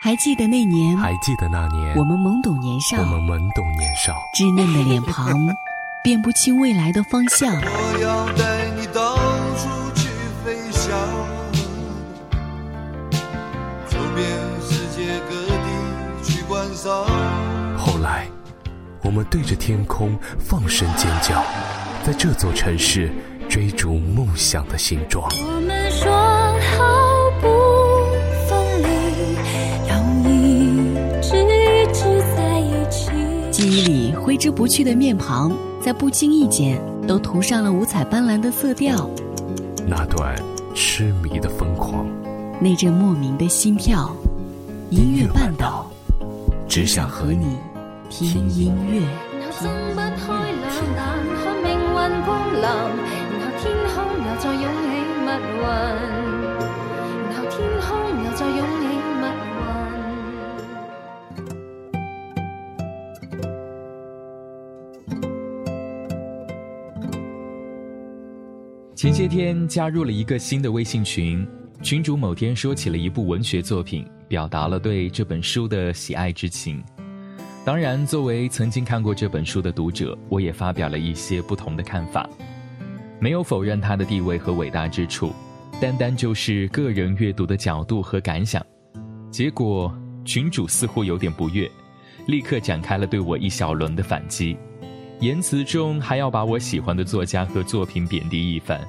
还记得那年，还记得那年，我们懵懂年少，我们懵懂年少，稚嫩的脸庞，辨不清未来的方向。我要带你到处去飞翔，走遍世界各地去观赏。后来，我们对着天空放声尖叫，在这座城市追逐梦想的形状。我们挥之不去的面庞，在不经意间都涂上了五彩斑斓的色调。那段痴迷的疯狂，那阵莫名的心跳。音乐半岛，只想和你听音乐。然後睜不開兩眼，看命運光臨，然後天空又再涌起密雲，前些天加入了一个新的微信群，群主某天说起了一部文学作品，表达了对这本书的喜爱之情。当然，作为曾经看过这本书的读者，我也发表了一些不同的看法，没有否认它的地位和伟大之处，单单就是个人阅读的角度和感想。结果，群主似乎有点不悦，立刻展开了对我一小轮的反击。言辞中还要把我喜欢的作家和作品贬低一番。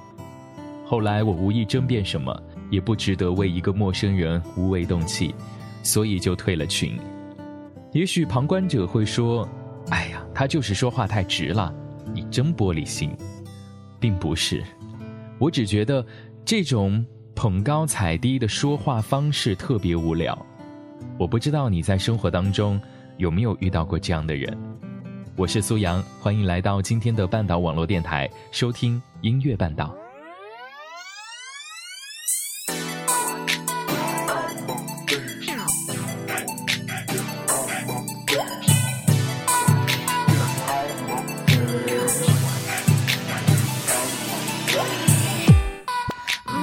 后来我无意争辩什么，也不值得为一个陌生人无谓动气，所以就退了群。也许旁观者会说：“哎呀，他就是说话太直了，你真玻璃心。”并不是，我只觉得这种捧高踩低的说话方式特别无聊。我不知道你在生活当中有没有遇到过这样的人。我是苏阳，欢迎来到今天的半岛网络电台，收听音乐半岛。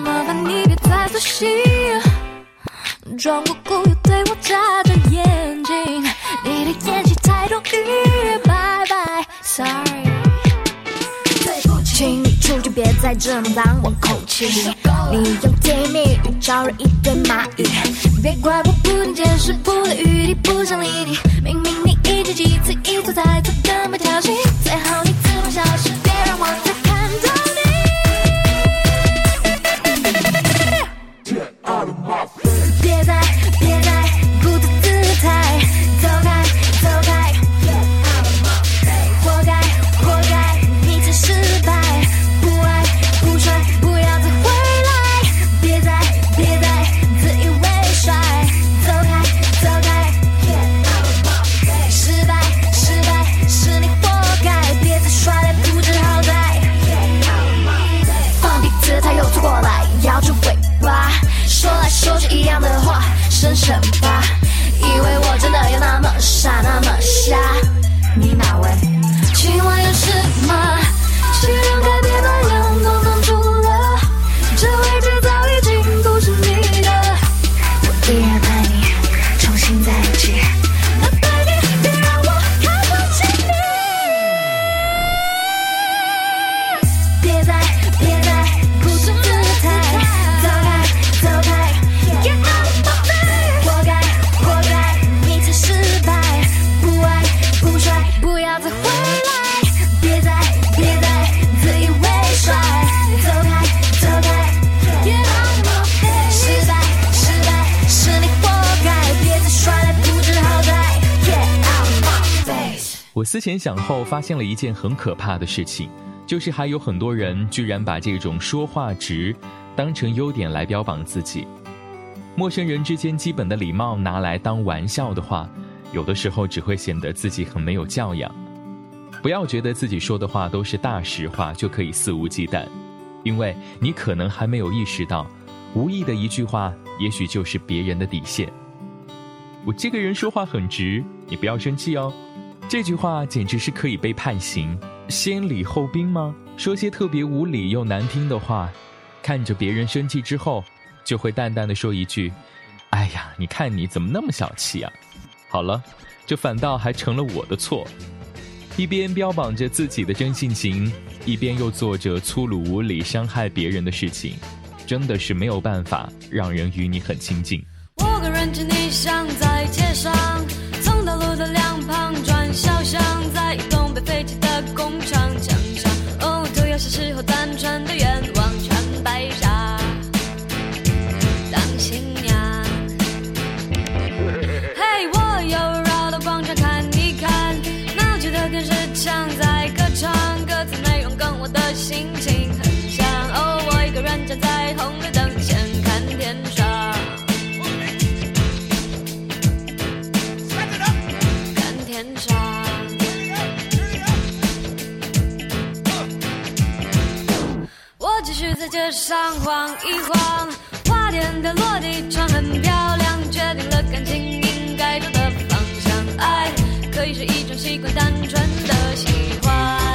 麻烦你别再做戏，装无辜又对我眨着在，这么挡我空气。你用甜言蜜语招惹一堆蚂蚁，别怪我不听解释，不留余地，不想理你。明明你一直几次，一错再错，根本挑衅。最后我思前想后，发现了一件很可怕的事情，就是还有很多人居然把这种说话直当成优点来标榜自己。陌生人之间基本的礼貌拿来当玩笑的话，有的时候只会显得自己很没有教养。不要觉得自己说的话都是大实话就可以肆无忌惮，因为你可能还没有意识到，无意的一句话，也许就是别人的底线。我这个人说话很直，你不要生气哦。这句话简直是可以被判刑，先礼后兵吗？说些特别无理又难听的话，看着别人生气之后，就会淡淡的说一句：“哎呀，你看你怎么那么小气啊！好了，这反倒还成了我的错。一边标榜着自己的真性情，一边又做着粗鲁无礼、伤害别人的事情，真的是没有办法让人与你很亲近。我个人真理想在街上，和单纯的愿继续在街上晃一晃，花店的落地窗很漂亮，决定了感情应该走的方向。爱可以是一种习惯，单纯的喜欢。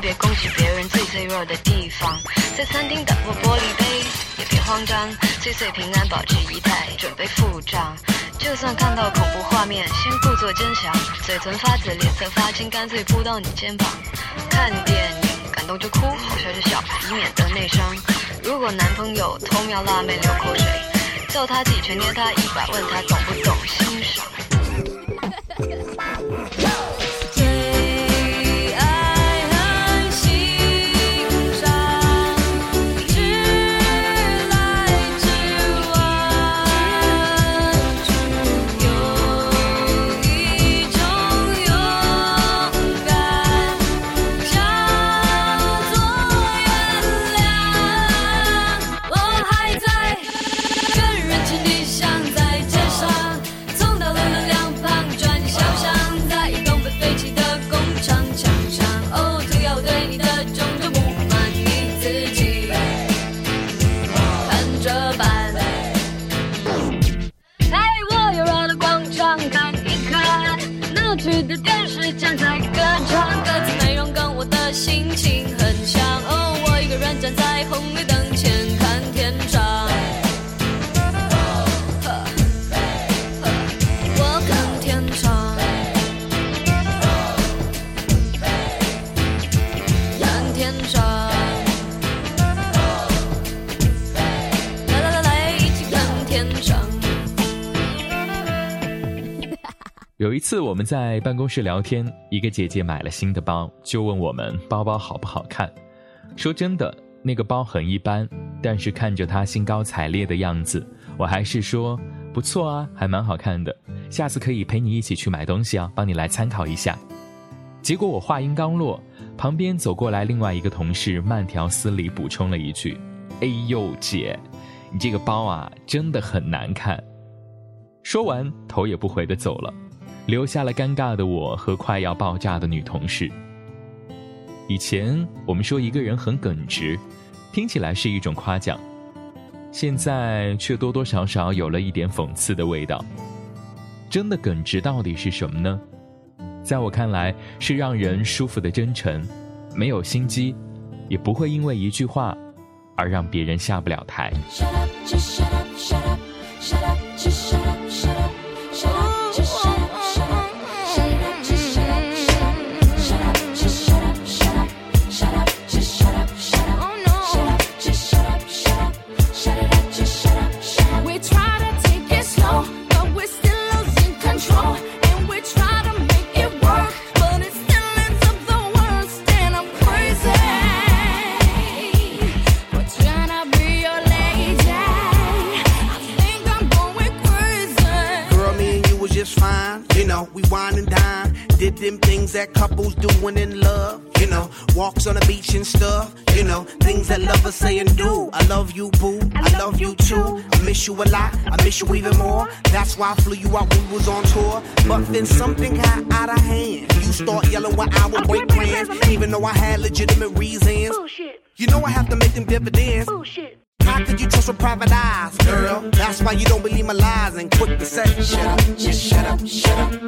别攻击别人最脆弱的地方。在餐厅打破玻璃杯，也别慌张，岁岁平安，保持仪态，准备付账。就算看到恐怖画面，先故作坚强，嘴唇发紫，脸色发青，干脆扑到你肩膀。看电影感动就哭，好笑就笑，以免得内伤。如果男朋友偷瞄辣妹流口水，叫他几拳捏他一把，问他懂不懂欣赏。次我们在办公室聊天，一个姐姐买了新的包，就问我们包包好不好看。说真的，那个包很一般，但是看着她兴高采烈的样子，我还是说不错啊，还蛮好看的。下次可以陪你一起去买东西啊，帮你来参考一下。结果我话音刚落，旁边走过来另外一个同事，慢条斯理补充了一句：“哎呦，姐，你这个包啊，真的很难看。”说完，头也不回的走了。留下了尴尬的我和快要爆炸的女同事。以前我们说一个人很耿直，听起来是一种夸奖，现在却多多少少有了一点讽刺的味道。真的耿直到底是什么呢？在我看来，是让人舒服的真诚，没有心机，也不会因为一句话而让别人下不了台。Shut up, just shut up, shut up, shut up, just shut up, shut up, shut up, things that couples doing in love. You know, walks on the beach and stuff. You know, things that lovers say and do. I love you, boo. I love you too. I miss you a lot. I miss you even more. That's why I flew you out when we was on tour. But then something got out of hand. You start yelling when I would break plans, even though I had legitimate reasons. You know I have to make them dividends. How could you trust with private eyes, girl? That's why you don't believe my lies and quick to say, shut up, just shut up, shut up,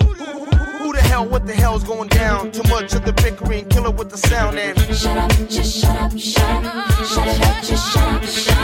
Who the hell, what the hell's going down? Too much of the bickering, killer with the sound and Shut up, just shut up, shut up, shut it up, just shut up, shut up.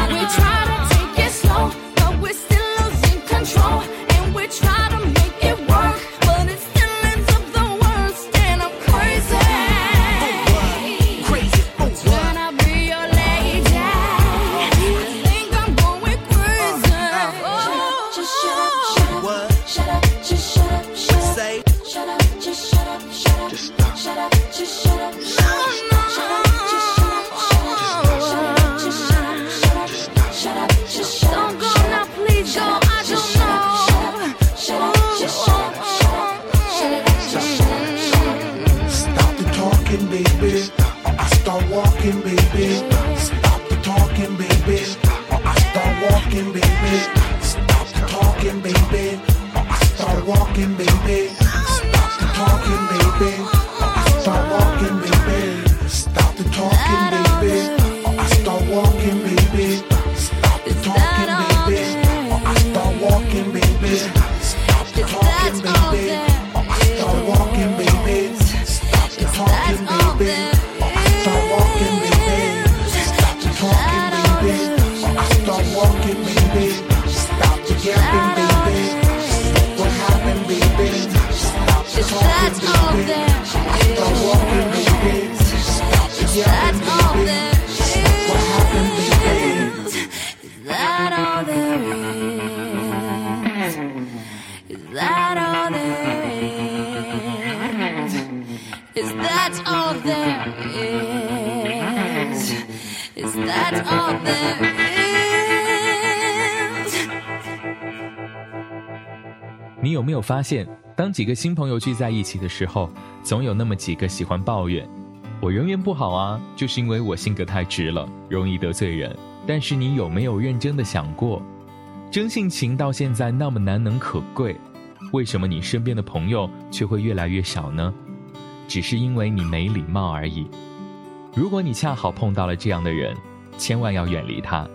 Is that all there is? Is that all there is? 你有没有发现，当几个新朋友聚在一起的时候，总有那么几个喜欢抱怨：“我人缘不好啊，就是因为我性格太直了，容易得罪人。”但是你有没有认真的想过，真性情到现在那么难能可贵，为什么你身边的朋友却会越来越少呢？只是因为你没礼貌而已。如果你恰好碰到了这样的人，千万要远离他。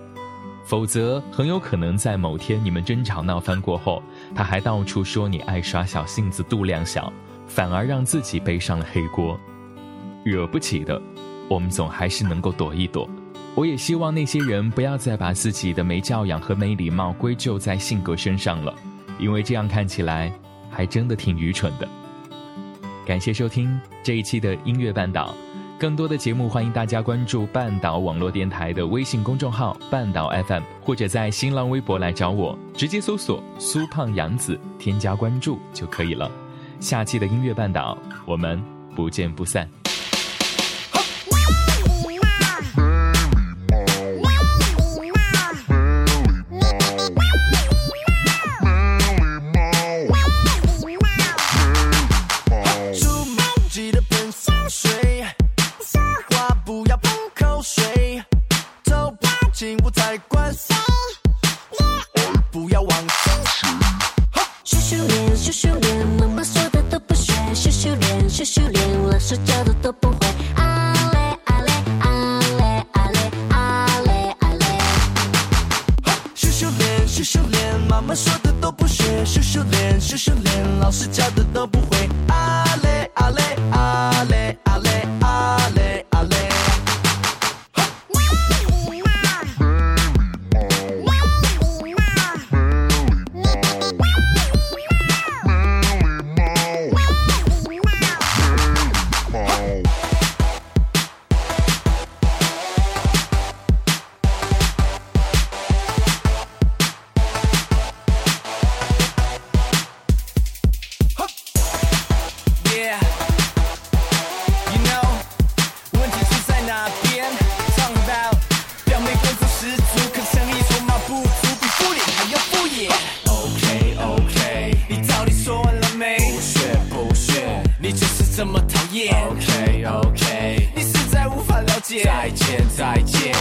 否则，很有可能在某天你们争吵闹翻过后，他还到处说你爱耍小性子、度量小，反而让自己背上了黑锅。惹不起的，我们总还是能够躲一躲。我也希望那些人不要再把自己的没教养和没礼貌归咎在性格身上了，因为这样看起来还真的挺愚蠢的。感谢收听这一期的音乐半岛。更多的节目，欢迎大家关注半岛网络电台的微信公众号“半岛 FM”，或者在新浪微博来找我，直接搜索“苏胖杨子”添加关注就可以了。下期的音乐半岛，我们不见不散。发请勿太关再见再见，